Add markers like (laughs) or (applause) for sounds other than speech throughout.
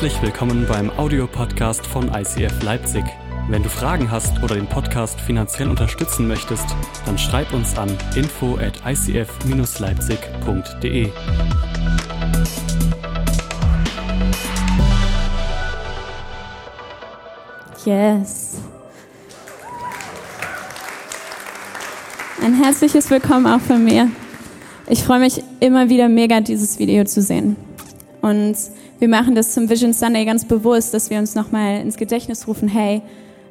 Herzlich willkommen beim Audiopodcast von ICF Leipzig. Wenn du Fragen hast oder den Podcast finanziell unterstützen möchtest, dann schreib uns an info at icf-leipzig.de. Yes. Ein herzliches Willkommen auch von mir. Ich freue mich immer wieder mega, dieses Video zu sehen. Und wir machen das zum Vision Sunday ganz bewusst, dass wir uns nochmal ins Gedächtnis rufen, hey,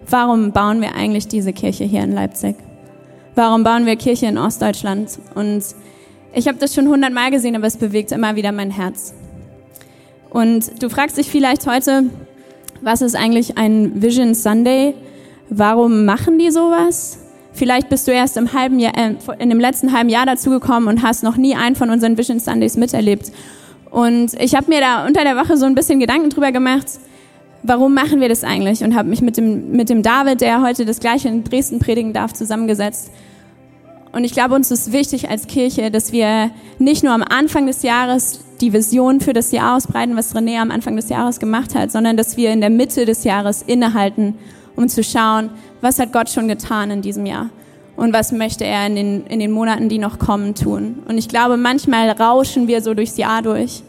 warum bauen wir eigentlich diese Kirche hier in Leipzig? Warum bauen wir Kirche in Ostdeutschland? Und ich habe das schon hundertmal gesehen, aber es bewegt immer wieder mein Herz. Und du fragst dich vielleicht heute, was ist eigentlich ein Vision Sunday? Warum machen die sowas? Vielleicht bist du erst im halben Jahr, äh, in dem letzten halben Jahr dazugekommen und hast noch nie einen von unseren Vision Sundays miterlebt. Und ich habe mir da unter der Woche so ein bisschen Gedanken drüber gemacht, warum machen wir das eigentlich? Und habe mich mit dem, mit dem David, der heute das gleiche in Dresden predigen darf, zusammengesetzt. Und ich glaube, uns ist wichtig als Kirche, dass wir nicht nur am Anfang des Jahres die Vision für das Jahr ausbreiten, was René am Anfang des Jahres gemacht hat, sondern dass wir in der Mitte des Jahres innehalten, um zu schauen, was hat Gott schon getan in diesem Jahr und was möchte er in den, in den Monaten, die noch kommen, tun. Und ich glaube, manchmal rauschen wir so durchs Jahr durch.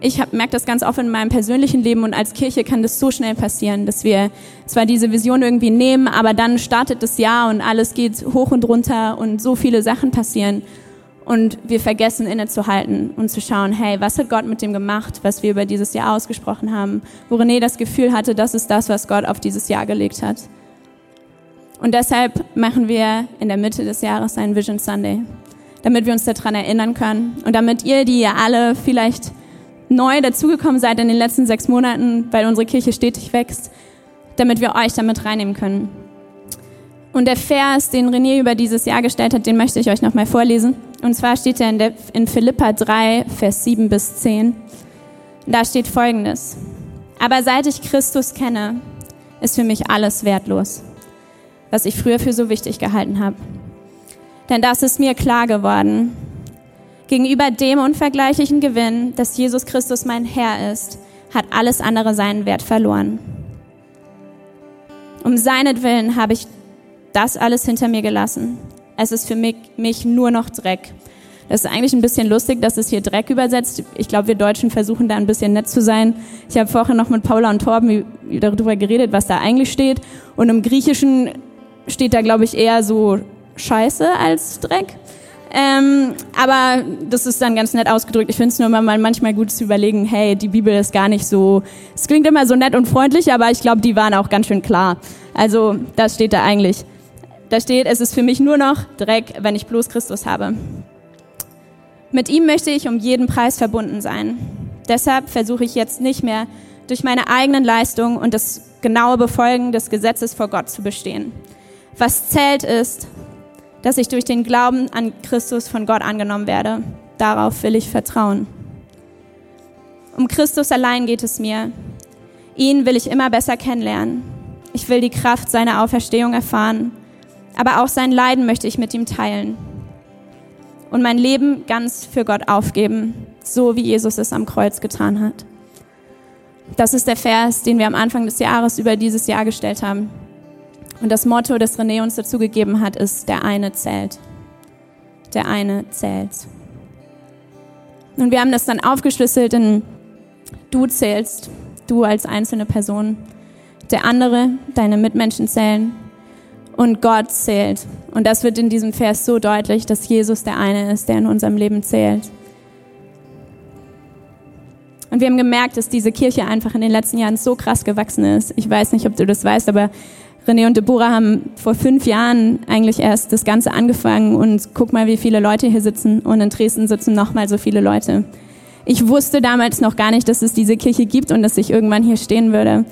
Ich merke das ganz oft in meinem persönlichen Leben und als Kirche kann das so schnell passieren, dass wir zwar diese Vision irgendwie nehmen, aber dann startet das Jahr und alles geht hoch und runter und so viele Sachen passieren und wir vergessen innezuhalten und zu schauen, hey, was hat Gott mit dem gemacht, was wir über dieses Jahr ausgesprochen haben, wo René das Gefühl hatte, das ist das, was Gott auf dieses Jahr gelegt hat. Und deshalb machen wir in der Mitte des Jahres einen Vision Sunday, damit wir uns daran erinnern können und damit ihr, die ja alle vielleicht neu dazugekommen seid in den letzten sechs Monaten, weil unsere Kirche stetig wächst, damit wir euch damit reinnehmen können. Und der Vers, den René über dieses Jahr gestellt hat, den möchte ich euch nochmal vorlesen. Und zwar steht er in, der, in Philippa 3, Vers 7 bis 10. Da steht folgendes. Aber seit ich Christus kenne, ist für mich alles wertlos was ich früher für so wichtig gehalten habe. Denn das ist mir klar geworden. Gegenüber dem unvergleichlichen Gewinn, dass Jesus Christus mein Herr ist, hat alles andere seinen Wert verloren. Um seinetwillen habe ich das alles hinter mir gelassen. Es ist für mich, mich nur noch Dreck. Das ist eigentlich ein bisschen lustig, dass es hier Dreck übersetzt. Ich glaube, wir Deutschen versuchen da ein bisschen nett zu sein. Ich habe vorher noch mit Paula und Torben darüber geredet, was da eigentlich steht. Und im Griechischen steht da, glaube ich, eher so Scheiße als Dreck. Ähm, aber das ist dann ganz nett ausgedrückt. Ich finde es nur mal manchmal gut zu überlegen, hey, die Bibel ist gar nicht so, es klingt immer so nett und freundlich, aber ich glaube, die waren auch ganz schön klar. Also, das steht da eigentlich. Da steht, es ist für mich nur noch Dreck, wenn ich bloß Christus habe. Mit ihm möchte ich um jeden Preis verbunden sein. Deshalb versuche ich jetzt nicht mehr durch meine eigenen Leistungen und das genaue Befolgen des Gesetzes vor Gott zu bestehen. Was zählt ist, dass ich durch den Glauben an Christus von Gott angenommen werde. Darauf will ich vertrauen. Um Christus allein geht es mir. Ihn will ich immer besser kennenlernen. Ich will die Kraft seiner Auferstehung erfahren, aber auch sein Leiden möchte ich mit ihm teilen. Und mein Leben ganz für Gott aufgeben, so wie Jesus es am Kreuz getan hat. Das ist der Vers, den wir am Anfang des Jahres über dieses Jahr gestellt haben. Und das Motto, das René uns dazu gegeben hat, ist, der eine zählt. Der eine zählt. Und wir haben das dann aufgeschlüsselt in, du zählst, du als einzelne Person. Der andere, deine Mitmenschen zählen. Und Gott zählt. Und das wird in diesem Vers so deutlich, dass Jesus der eine ist, der in unserem Leben zählt. Und wir haben gemerkt, dass diese Kirche einfach in den letzten Jahren so krass gewachsen ist. Ich weiß nicht, ob du das weißt, aber René und Deborah haben vor fünf Jahren eigentlich erst das Ganze angefangen und guck mal, wie viele Leute hier sitzen und in Dresden sitzen noch mal so viele Leute. Ich wusste damals noch gar nicht, dass es diese Kirche gibt und dass ich irgendwann hier stehen würde.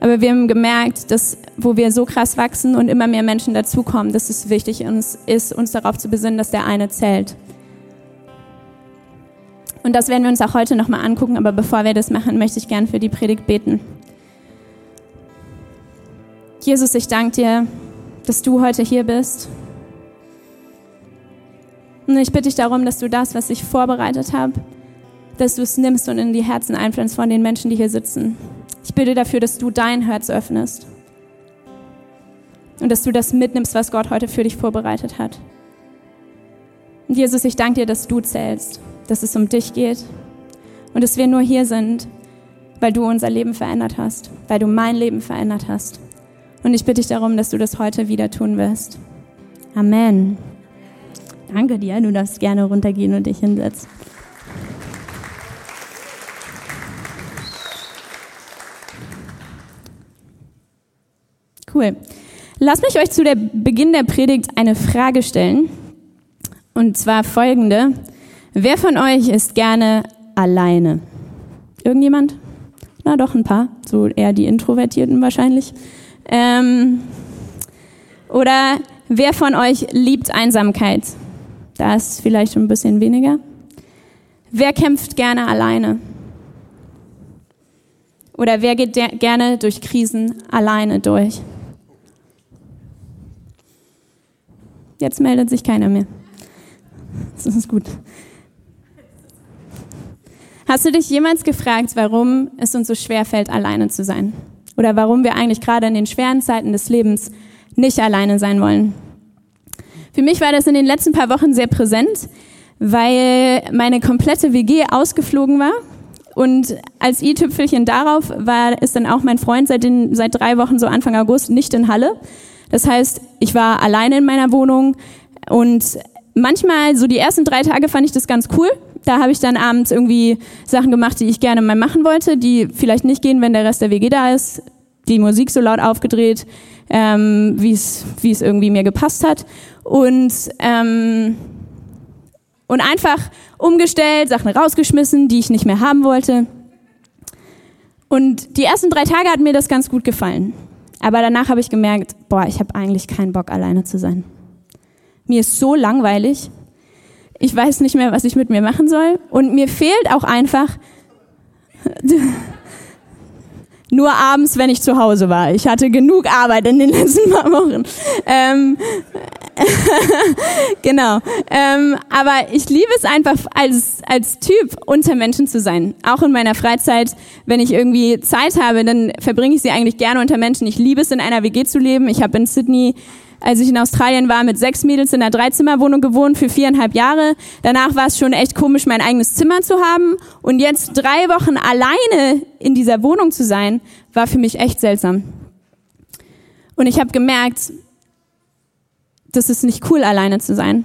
Aber wir haben gemerkt, dass wo wir so krass wachsen und immer mehr Menschen dazukommen, dass es wichtig uns ist, uns darauf zu besinnen, dass der eine zählt. Und das werden wir uns auch heute nochmal angucken, aber bevor wir das machen, möchte ich gern für die Predigt beten. Jesus, ich danke dir, dass du heute hier bist. Und ich bitte dich darum, dass du das, was ich vorbereitet habe, dass du es nimmst und in die Herzen einpflanzt von den Menschen, die hier sitzen. Ich bitte dafür, dass du dein Herz öffnest und dass du das mitnimmst, was Gott heute für dich vorbereitet hat. Und Jesus, ich danke dir, dass du zählst, dass es um dich geht und dass wir nur hier sind, weil du unser Leben verändert hast, weil du mein Leben verändert hast. Und ich bitte dich darum, dass du das heute wieder tun wirst. Amen. Danke dir, du darfst gerne runtergehen und dich hinsetzen. Cool. Lass mich euch zu der Beginn der Predigt eine Frage stellen. Und zwar folgende. Wer von euch ist gerne alleine? Irgendjemand? Na doch, ein paar. So eher die Introvertierten wahrscheinlich. Ähm, oder wer von euch liebt Einsamkeit? Da ist vielleicht ein bisschen weniger. Wer kämpft gerne alleine? Oder wer geht gerne durch Krisen alleine durch? Jetzt meldet sich keiner mehr. Das ist gut. Hast du dich jemals gefragt, warum es uns so schwer fällt, alleine zu sein? Oder warum wir eigentlich gerade in den schweren Zeiten des Lebens nicht alleine sein wollen? Für mich war das in den letzten paar Wochen sehr präsent, weil meine komplette WG ausgeflogen war. Und als i-Tüpfelchen darauf war, ist dann auch mein Freund seit, den, seit drei Wochen, so Anfang August, nicht in Halle. Das heißt, ich war alleine in meiner Wohnung und manchmal, so die ersten drei Tage fand ich das ganz cool. Da habe ich dann abends irgendwie Sachen gemacht, die ich gerne mal machen wollte, die vielleicht nicht gehen, wenn der Rest der WG da ist. Die Musik so laut aufgedreht, ähm, wie es wie es irgendwie mir gepasst hat und ähm, und einfach umgestellt, Sachen rausgeschmissen, die ich nicht mehr haben wollte. Und die ersten drei Tage hat mir das ganz gut gefallen. Aber danach habe ich gemerkt, boah, ich habe eigentlich keinen Bock, alleine zu sein. Mir ist so langweilig. Ich weiß nicht mehr, was ich mit mir machen soll. Und mir fehlt auch einfach (laughs) nur abends, wenn ich zu Hause war. Ich hatte genug Arbeit in den (laughs) letzten paar Wochen. Ähm, (laughs) genau. Ähm, aber ich liebe es einfach als, als Typ, unter Menschen zu sein. Auch in meiner Freizeit, wenn ich irgendwie Zeit habe, dann verbringe ich sie eigentlich gerne unter Menschen. Ich liebe es, in einer WG zu leben. Ich habe in Sydney als ich in Australien war, mit sechs Mädels in einer Dreizimmerwohnung gewohnt für viereinhalb Jahre. Danach war es schon echt komisch, mein eigenes Zimmer zu haben. Und jetzt drei Wochen alleine in dieser Wohnung zu sein, war für mich echt seltsam. Und ich habe gemerkt, das ist nicht cool, alleine zu sein.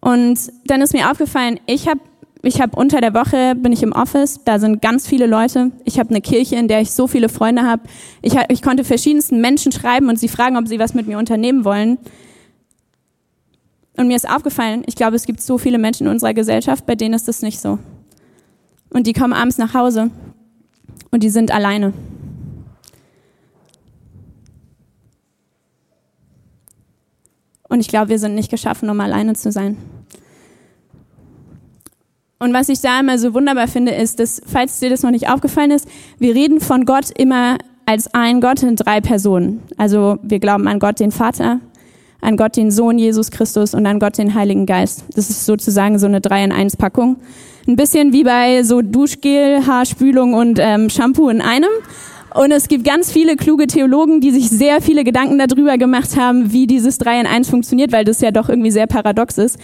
Und dann ist mir aufgefallen, ich habe ich habe unter der Woche bin ich im Office, da sind ganz viele Leute. Ich habe eine Kirche, in der ich so viele Freunde habe. Ich, ich konnte verschiedensten Menschen schreiben und sie fragen, ob sie was mit mir unternehmen wollen. Und mir ist aufgefallen, ich glaube, es gibt so viele Menschen in unserer Gesellschaft, bei denen ist das nicht so. Und die kommen abends nach Hause und die sind alleine. Und ich glaube, wir sind nicht geschaffen, um alleine zu sein. Und was ich da immer so wunderbar finde, ist, dass, falls dir das noch nicht aufgefallen ist, wir reden von Gott immer als ein Gott in drei Personen. Also wir glauben an Gott den Vater, an Gott den Sohn Jesus Christus und an Gott den Heiligen Geist. Das ist sozusagen so eine drei in eins Packung. Ein bisschen wie bei so Duschgel, Haarspülung und ähm, Shampoo in einem. Und es gibt ganz viele kluge Theologen, die sich sehr viele Gedanken darüber gemacht haben, wie dieses drei in eins funktioniert, weil das ja doch irgendwie sehr paradox ist.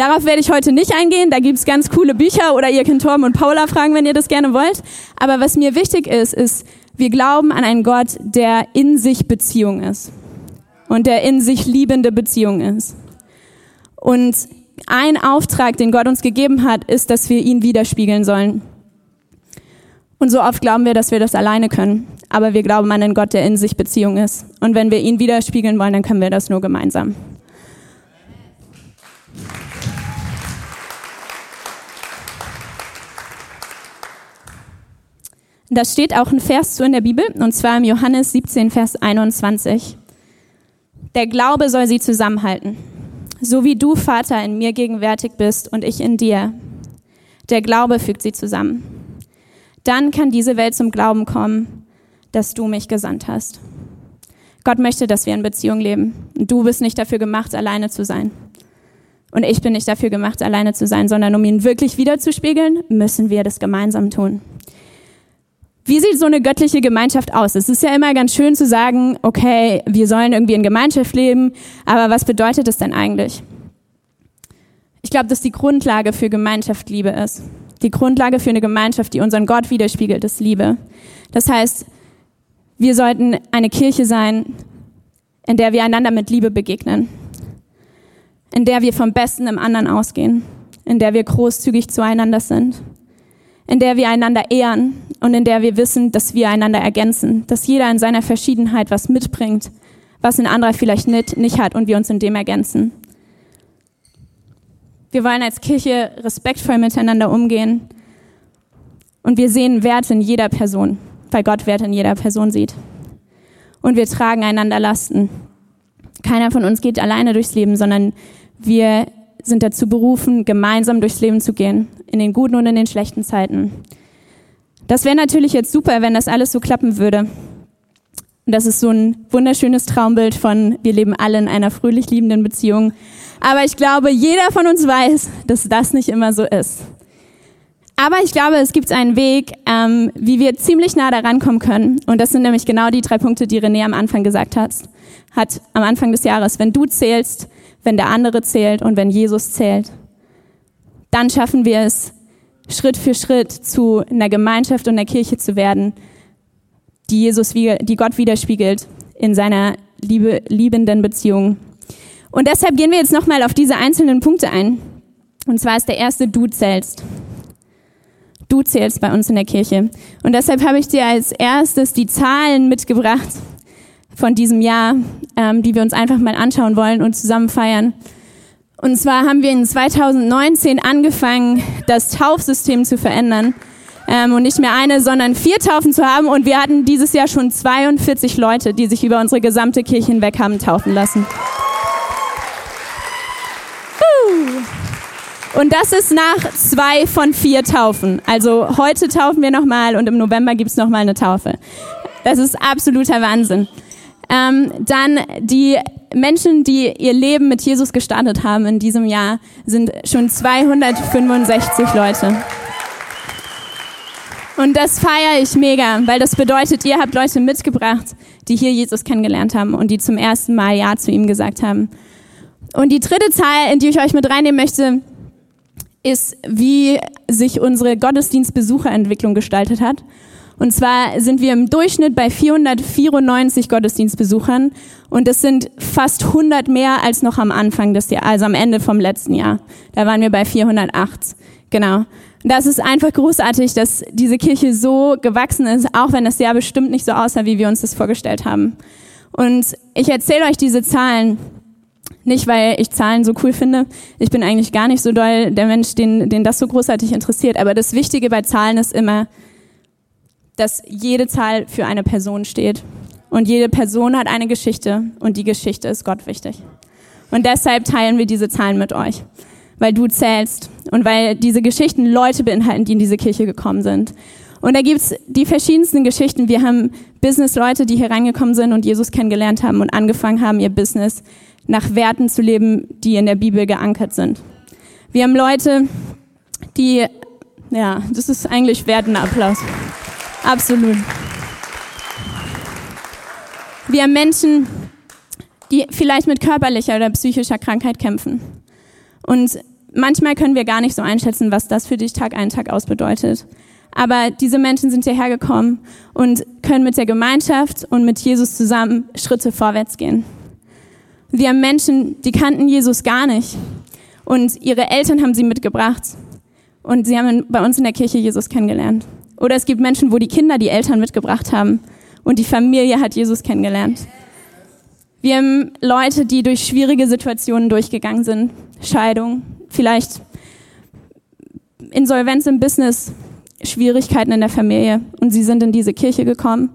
Darauf werde ich heute nicht eingehen. Da gibt's ganz coole Bücher oder ihr könnt Torben und Paula fragen, wenn ihr das gerne wollt. Aber was mir wichtig ist, ist, wir glauben an einen Gott, der in sich Beziehung ist und der in sich liebende Beziehung ist. Und ein Auftrag, den Gott uns gegeben hat, ist, dass wir ihn widerspiegeln sollen. Und so oft glauben wir, dass wir das alleine können. Aber wir glauben an einen Gott, der in sich Beziehung ist. Und wenn wir ihn widerspiegeln wollen, dann können wir das nur gemeinsam. Da steht auch ein Vers zu in der Bibel, und zwar im Johannes 17, Vers 21. Der Glaube soll sie zusammenhalten. So wie du, Vater, in mir gegenwärtig bist und ich in dir. Der Glaube fügt sie zusammen. Dann kann diese Welt zum Glauben kommen, dass du mich gesandt hast. Gott möchte, dass wir in Beziehung leben. Und du bist nicht dafür gemacht, alleine zu sein. Und ich bin nicht dafür gemacht, alleine zu sein, sondern um ihn wirklich wiederzuspiegeln, müssen wir das gemeinsam tun. Wie sieht so eine göttliche Gemeinschaft aus? Es ist ja immer ganz schön zu sagen, okay, wir sollen irgendwie in Gemeinschaft leben, aber was bedeutet es denn eigentlich? Ich glaube, dass die Grundlage für Gemeinschaft Liebe ist. Die Grundlage für eine Gemeinschaft, die unseren Gott widerspiegelt, ist Liebe. Das heißt, wir sollten eine Kirche sein, in der wir einander mit Liebe begegnen, in der wir vom Besten im anderen ausgehen, in der wir großzügig zueinander sind, in der wir einander ehren und in der wir wissen, dass wir einander ergänzen, dass jeder in seiner Verschiedenheit was mitbringt, was ein anderer vielleicht nicht, nicht hat und wir uns in dem ergänzen. Wir wollen als Kirche respektvoll miteinander umgehen und wir sehen Wert in jeder Person, weil Gott Wert in jeder Person sieht. Und wir tragen einander Lasten. Keiner von uns geht alleine durchs Leben, sondern wir sind dazu berufen, gemeinsam durchs Leben zu gehen, in den guten und in den schlechten Zeiten. Das wäre natürlich jetzt super, wenn das alles so klappen würde. Und das ist so ein wunderschönes Traumbild von, wir leben alle in einer fröhlich liebenden Beziehung. Aber ich glaube, jeder von uns weiß, dass das nicht immer so ist. Aber ich glaube, es gibt einen Weg, ähm, wie wir ziemlich nah daran kommen können. Und das sind nämlich genau die drei Punkte, die René am Anfang gesagt hat. Hat am Anfang des Jahres, wenn du zählst, wenn der andere zählt und wenn Jesus zählt, dann schaffen wir es, Schritt für Schritt zu einer Gemeinschaft und einer Kirche zu werden, die Jesus, die Gott widerspiegelt in seiner liebe, liebenden Beziehung. Und deshalb gehen wir jetzt nochmal auf diese einzelnen Punkte ein. Und zwar ist der erste, du zählst. Du zählst bei uns in der Kirche. Und deshalb habe ich dir als erstes die Zahlen mitgebracht von diesem Jahr, ähm, die wir uns einfach mal anschauen wollen und zusammen feiern. Und zwar haben wir in 2019 angefangen, das Taufsystem zu verändern ähm, und nicht mehr eine, sondern vier Taufen zu haben. Und wir hatten dieses Jahr schon 42 Leute, die sich über unsere gesamte Kirche hinweg haben taufen lassen. Und das ist nach zwei von vier Taufen. Also heute taufen wir nochmal und im November gibt's noch nochmal eine Taufe. Das ist absoluter Wahnsinn. Ähm, dann die Menschen, die ihr Leben mit Jesus gestartet haben in diesem Jahr, sind schon 265 Leute. Und das feiere ich mega, weil das bedeutet, ihr habt Leute mitgebracht, die hier Jesus kennengelernt haben und die zum ersten Mal Ja zu ihm gesagt haben. Und die dritte Zahl, in die ich euch mit reinnehmen möchte, ist, wie sich unsere Gottesdienstbesucherentwicklung gestaltet hat. Und zwar sind wir im Durchschnitt bei 494 Gottesdienstbesuchern und das sind fast 100 mehr als noch am Anfang des Jahres, also am Ende vom letzten Jahr. Da waren wir bei 408. Genau. Das ist einfach großartig, dass diese Kirche so gewachsen ist, auch wenn das Jahr bestimmt nicht so aussah, wie wir uns das vorgestellt haben. Und ich erzähle euch diese Zahlen nicht, weil ich Zahlen so cool finde. Ich bin eigentlich gar nicht so doll der Mensch, den, den das so großartig interessiert. Aber das Wichtige bei Zahlen ist immer, dass jede Zahl für eine Person steht. Und jede Person hat eine Geschichte und die Geschichte ist Gott wichtig. Und deshalb teilen wir diese Zahlen mit euch, weil du zählst und weil diese Geschichten Leute beinhalten, die in diese Kirche gekommen sind. Und da gibt's die verschiedensten Geschichten. Wir haben Business-Leute, die hier reingekommen sind und Jesus kennengelernt haben und angefangen haben, ihr Business nach Werten zu leben, die in der Bibel geankert sind. Wir haben Leute, die, ja, das ist eigentlich wert Applaus. Absolut. Wir haben Menschen, die vielleicht mit körperlicher oder psychischer Krankheit kämpfen. Und manchmal können wir gar nicht so einschätzen, was das für dich Tag ein, Tag aus bedeutet. Aber diese Menschen sind hierher gekommen und können mit der Gemeinschaft und mit Jesus zusammen Schritte vorwärts gehen. Wir haben Menschen, die kannten Jesus gar nicht. Und ihre Eltern haben sie mitgebracht. Und sie haben bei uns in der Kirche Jesus kennengelernt. Oder es gibt Menschen, wo die Kinder die Eltern mitgebracht haben und die Familie hat Jesus kennengelernt. Wir haben Leute, die durch schwierige Situationen durchgegangen sind. Scheidung, vielleicht Insolvenz im Business, Schwierigkeiten in der Familie. Und sie sind in diese Kirche gekommen.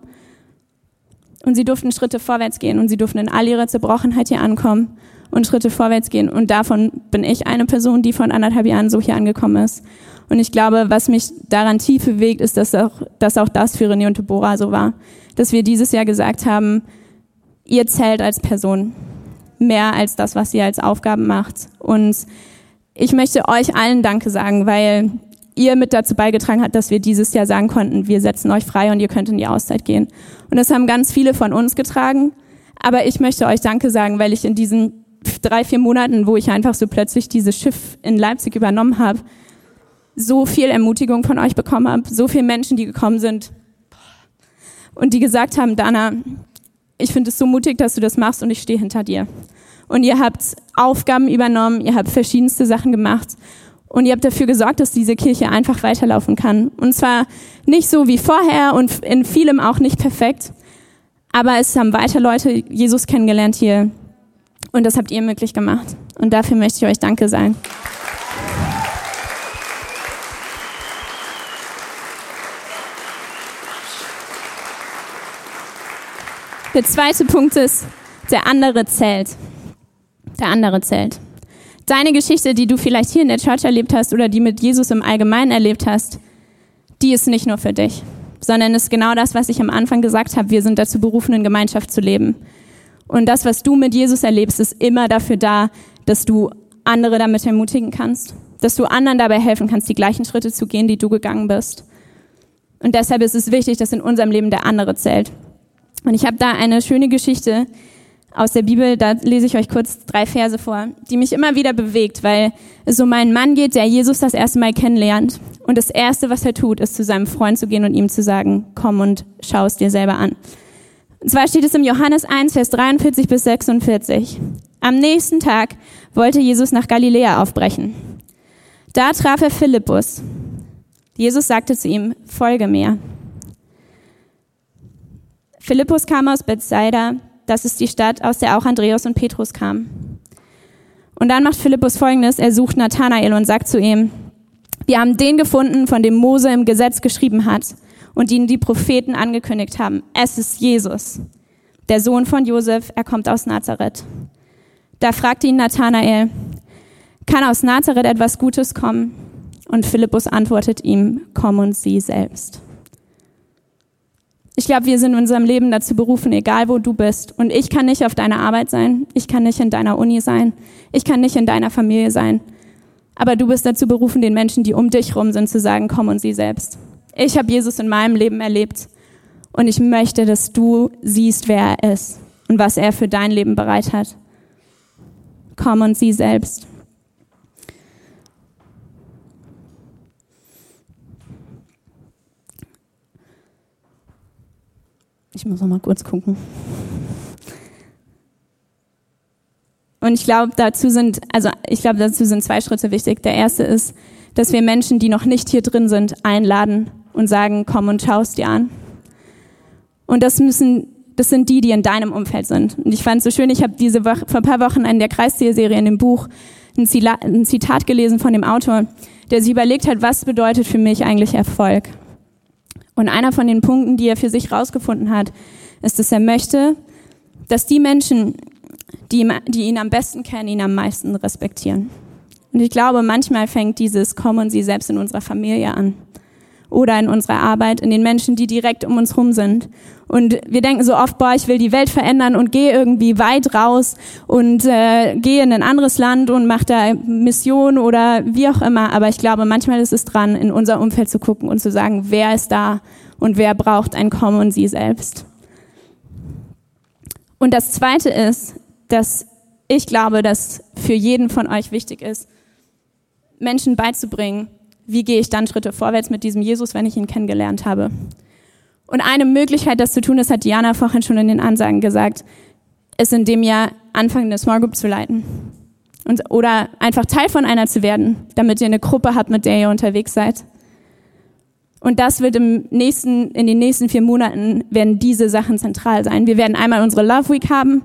Und sie durften Schritte vorwärts gehen und sie durften in all ihrer Zerbrochenheit hier ankommen und Schritte vorwärts gehen. Und davon bin ich eine Person, die von anderthalb Jahren so hier angekommen ist. Und ich glaube, was mich daran tief bewegt, ist, dass auch, dass auch das für René und Deborah so war. Dass wir dieses Jahr gesagt haben, ihr zählt als Person. mehr als das, was ihr als Aufgaben macht. Und ich möchte euch allen Danke sagen, weil ihr mit dazu beigetragen habt, dass wir dieses Jahr sagen konnten, wir setzen euch frei und ihr könnt in die Auszeit gehen. Und das haben ganz viele von uns getragen. Aber ich möchte euch Danke sagen, weil ich in diesen drei, vier Monaten, wo ich einfach so plötzlich dieses Schiff in Leipzig übernommen habe, so viel Ermutigung von euch bekommen habe, so viele Menschen, die gekommen sind und die gesagt haben, Dana, ich finde es so mutig, dass du das machst und ich stehe hinter dir. Und ihr habt Aufgaben übernommen, ihr habt verschiedenste Sachen gemacht und ihr habt dafür gesorgt, dass diese Kirche einfach weiterlaufen kann. Und zwar nicht so wie vorher und in vielem auch nicht perfekt, aber es haben weiter Leute Jesus kennengelernt hier und das habt ihr möglich gemacht. Und dafür möchte ich euch Danke sagen. Der zweite Punkt ist, der andere zählt. Der andere zählt. Deine Geschichte, die du vielleicht hier in der Church erlebt hast oder die mit Jesus im Allgemeinen erlebt hast, die ist nicht nur für dich, sondern ist genau das, was ich am Anfang gesagt habe. Wir sind dazu berufen, in Gemeinschaft zu leben. Und das, was du mit Jesus erlebst, ist immer dafür da, dass du andere damit ermutigen kannst, dass du anderen dabei helfen kannst, die gleichen Schritte zu gehen, die du gegangen bist. Und deshalb ist es wichtig, dass in unserem Leben der andere zählt. Und ich habe da eine schöne Geschichte aus der Bibel, da lese ich euch kurz drei Verse vor, die mich immer wieder bewegt, weil es um einen Mann geht, der Jesus das erste Mal kennenlernt. Und das Erste, was er tut, ist zu seinem Freund zu gehen und ihm zu sagen, komm und schau es dir selber an. Und zwar steht es im Johannes 1, Vers 43 bis 46. Am nächsten Tag wollte Jesus nach Galiläa aufbrechen. Da traf er Philippus. Jesus sagte zu ihm, folge mir. Philippus kam aus Bethsaida, das ist die Stadt, aus der auch Andreas und Petrus kamen. Und dann macht Philippus folgendes, er sucht Nathanael und sagt zu ihm, wir haben den gefunden, von dem Mose im Gesetz geschrieben hat und ihn die Propheten angekündigt haben. Es ist Jesus, der Sohn von Josef, er kommt aus Nazareth. Da fragte ihn Nathanael, kann aus Nazareth etwas Gutes kommen? Und Philippus antwortet ihm, komm und sieh selbst. Ich glaube, wir sind in unserem Leben dazu berufen, egal wo du bist. Und ich kann nicht auf deiner Arbeit sein, ich kann nicht in deiner Uni sein, ich kann nicht in deiner Familie sein. Aber du bist dazu berufen, den Menschen, die um dich rum sind, zu sagen, komm und sieh selbst. Ich habe Jesus in meinem Leben erlebt und ich möchte, dass du siehst, wer er ist und was er für dein Leben bereit hat. Komm und sieh selbst. Ich muss noch mal kurz gucken. Und ich glaube, dazu sind, also ich glaube, dazu sind zwei Schritte wichtig. Der erste ist, dass wir Menschen, die noch nicht hier drin sind, einladen und sagen, komm und schau es dir an. Und das müssen, das sind die, die in deinem Umfeld sind. Und ich fand es so schön, ich habe diese Woche, vor ein paar Wochen in der Kreisserie in dem Buch ein Zitat gelesen von dem Autor, der sich überlegt hat, was bedeutet für mich eigentlich Erfolg? Und einer von den Punkten, die er für sich rausgefunden hat, ist, dass er möchte, dass die Menschen, die, die ihn am besten kennen, ihn am meisten respektieren. Und ich glaube, manchmal fängt dieses Kommen sie selbst in unserer Familie an oder in unserer Arbeit, in den Menschen, die direkt um uns herum sind. Und wir denken so oft, boah, ich will die Welt verändern und gehe irgendwie weit raus und äh, gehe in ein anderes Land und mache da Mission oder wie auch immer. Aber ich glaube, manchmal ist es dran, in unser Umfeld zu gucken und zu sagen, wer ist da und wer braucht ein Kommen und sie selbst. Und das Zweite ist, dass ich glaube, dass für jeden von euch wichtig ist, Menschen beizubringen, wie gehe ich dann Schritte vorwärts mit diesem Jesus, wenn ich ihn kennengelernt habe. Und eine Möglichkeit, das zu tun, das hat Diana vorhin schon in den Ansagen gesagt, ist in dem Jahr anfangen, eine Small Group zu leiten. Und, oder einfach Teil von einer zu werden, damit ihr eine Gruppe habt, mit der ihr unterwegs seid. Und das wird im nächsten, in den nächsten vier Monaten werden diese Sachen zentral sein. Wir werden einmal unsere Love Week haben.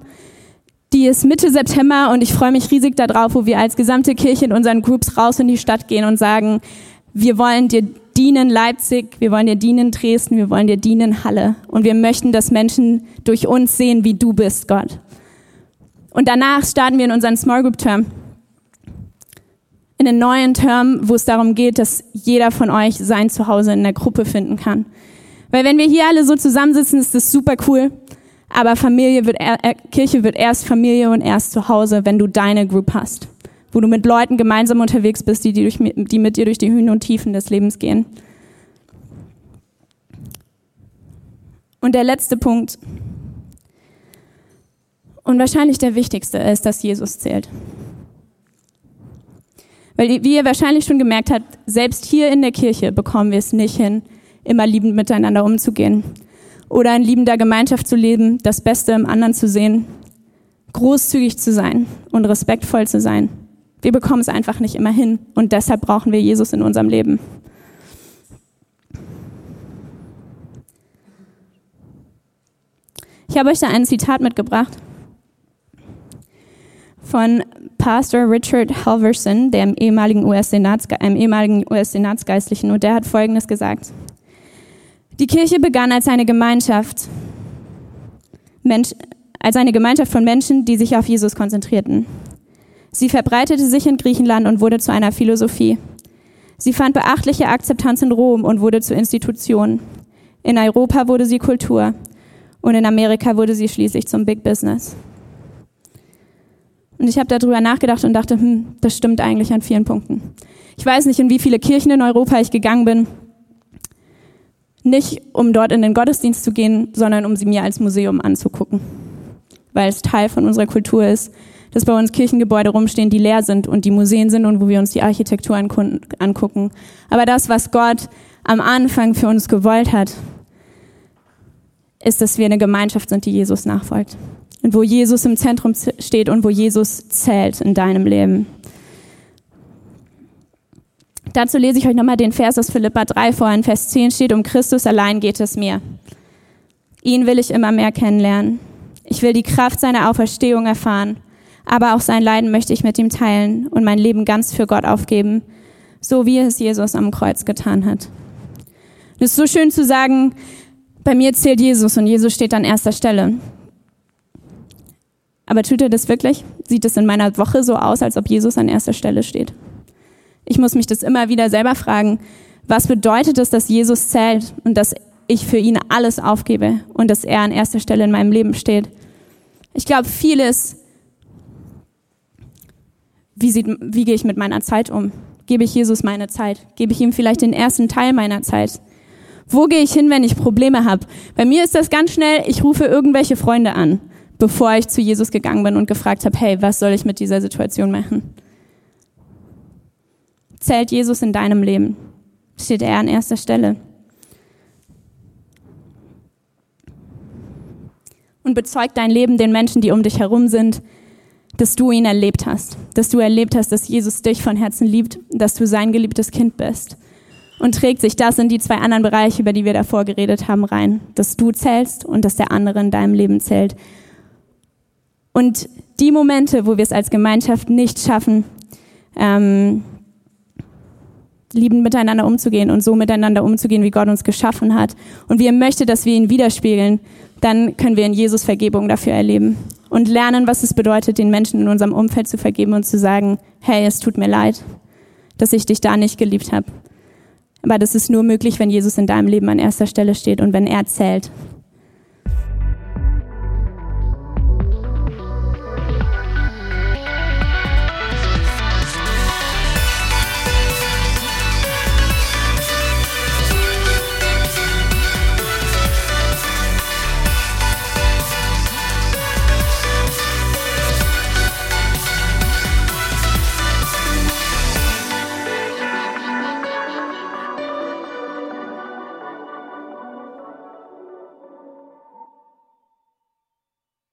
Die ist Mitte September und ich freue mich riesig darauf, wo wir als gesamte Kirche in unseren Groups raus in die Stadt gehen und sagen, wir wollen dir dienen Leipzig, wir wollen dir dienen Dresden, wir wollen dir dienen Halle. Und wir möchten, dass Menschen durch uns sehen, wie du bist, Gott. Und danach starten wir in unseren Small Group Term. In den neuen Term, wo es darum geht, dass jeder von euch sein Zuhause in der Gruppe finden kann. Weil wenn wir hier alle so zusammensitzen, ist das super cool. Aber Familie wird, äh, Kirche wird erst Familie und erst zu Hause, wenn du deine Group hast. Wo du mit Leuten gemeinsam unterwegs bist, die, die, durch, die mit dir durch die Höhen und Tiefen des Lebens gehen. Und der letzte Punkt und wahrscheinlich der wichtigste ist, dass Jesus zählt. Weil, wie ihr wahrscheinlich schon gemerkt habt, selbst hier in der Kirche bekommen wir es nicht hin, immer liebend miteinander umzugehen. Oder in liebender Gemeinschaft zu leben, das Beste im anderen zu sehen, großzügig zu sein und respektvoll zu sein. Wir bekommen es einfach nicht immer hin und deshalb brauchen wir Jesus in unserem Leben. Ich habe euch da ein Zitat mitgebracht von Pastor Richard Halverson, dem ehemaligen US-Senatsgeistlichen, US-Senatsgeistlichen, und der hat Folgendes gesagt. Die Kirche begann als eine Gemeinschaft, Mensch, als eine Gemeinschaft von Menschen, die sich auf Jesus konzentrierten. Sie verbreitete sich in Griechenland und wurde zu einer Philosophie. Sie fand beachtliche Akzeptanz in Rom und wurde zur Institution. In Europa wurde sie Kultur und in Amerika wurde sie schließlich zum Big Business. Und ich habe darüber nachgedacht und dachte, hm, das stimmt eigentlich an vielen Punkten. Ich weiß nicht, in wie viele Kirchen in Europa ich gegangen bin. Nicht, um dort in den Gottesdienst zu gehen, sondern um sie mir als Museum anzugucken. Weil es Teil von unserer Kultur ist, dass bei uns Kirchengebäude rumstehen, die leer sind und die Museen sind und wo wir uns die Architektur angucken. Aber das, was Gott am Anfang für uns gewollt hat, ist, dass wir eine Gemeinschaft sind, die Jesus nachfolgt. Und wo Jesus im Zentrum steht und wo Jesus zählt in deinem Leben. Dazu lese ich euch nochmal den Vers aus Philippa 3 vor. In Vers 10 steht, um Christus allein geht es mir. Ihn will ich immer mehr kennenlernen. Ich will die Kraft seiner Auferstehung erfahren, aber auch sein Leiden möchte ich mit ihm teilen und mein Leben ganz für Gott aufgeben, so wie es Jesus am Kreuz getan hat. Es ist so schön zu sagen, bei mir zählt Jesus und Jesus steht an erster Stelle. Aber tut er das wirklich? Sieht es in meiner Woche so aus, als ob Jesus an erster Stelle steht? Ich muss mich das immer wieder selber fragen. Was bedeutet es, dass Jesus zählt und dass ich für ihn alles aufgebe und dass er an erster Stelle in meinem Leben steht? Ich glaube, vieles, wie, sieht, wie gehe ich mit meiner Zeit um? Gebe ich Jesus meine Zeit? Gebe ich ihm vielleicht den ersten Teil meiner Zeit? Wo gehe ich hin, wenn ich Probleme habe? Bei mir ist das ganz schnell, ich rufe irgendwelche Freunde an, bevor ich zu Jesus gegangen bin und gefragt habe, hey, was soll ich mit dieser Situation machen? Zählt Jesus in deinem Leben? Steht er an erster Stelle? Und bezeugt dein Leben den Menschen, die um dich herum sind, dass du ihn erlebt hast, dass du erlebt hast, dass Jesus dich von Herzen liebt, dass du sein geliebtes Kind bist und trägt sich das in die zwei anderen Bereiche, über die wir davor geredet haben, rein. Dass du zählst und dass der andere in deinem Leben zählt. Und die Momente, wo wir es als Gemeinschaft nicht schaffen, ähm, liebend miteinander umzugehen und so miteinander umzugehen, wie Gott uns geschaffen hat und wie er möchte, dass wir ihn widerspiegeln, dann können wir in Jesus Vergebung dafür erleben und lernen, was es bedeutet, den Menschen in unserem Umfeld zu vergeben und zu sagen, hey, es tut mir leid, dass ich dich da nicht geliebt habe. Aber das ist nur möglich, wenn Jesus in deinem Leben an erster Stelle steht und wenn er zählt